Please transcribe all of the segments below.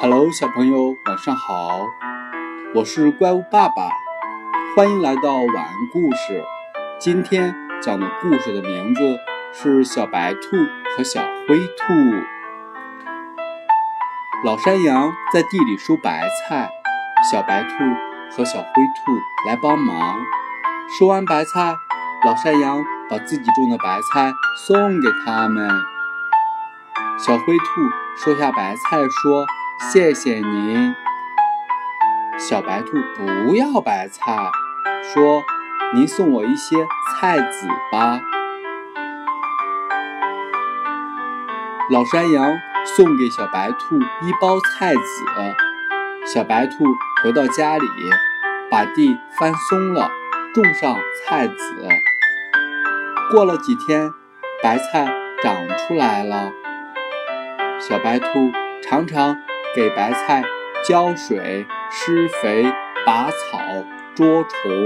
Hello，小朋友，晚上好！我是怪物爸爸，欢迎来到晚安故事。今天讲的故事的名字是《小白兔和小灰兔》。老山羊在地里收白菜，小白兔和小灰兔来帮忙。收完白菜，老山羊把自己种的白菜送给他们。小灰兔收下白菜说。谢谢您，小白兔不要白菜，说：“您送我一些菜籽吧。”老山羊送给小白兔一包菜籽，小白兔回到家里，把地翻松了，种上菜籽。过了几天，白菜长出来了，小白兔常常。给白菜浇水、施肥、拔草、捉虫，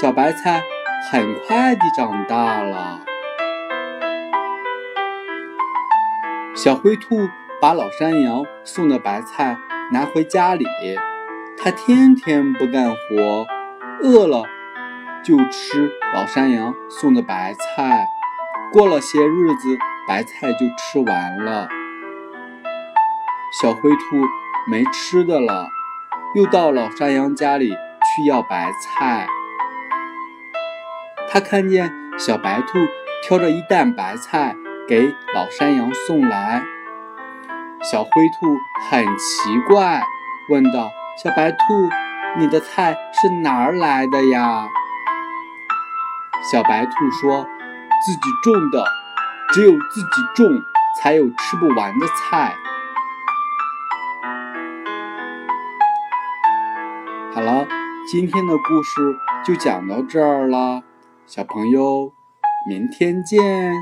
小白菜很快地长大了。小灰兔把老山羊送的白菜拿回家里，它天天不干活，饿了就吃老山羊送的白菜。过了些日子，白菜就吃完了。小灰兔没吃的了，又到老山羊家里去要白菜。他看见小白兔挑着一担白菜给老山羊送来，小灰兔很奇怪，问道：“小白兔，你的菜是哪儿来的呀？”小白兔说：“自己种的，只有自己种，才有吃不完的菜。”好了，今天的故事就讲到这儿了，小朋友，明天见。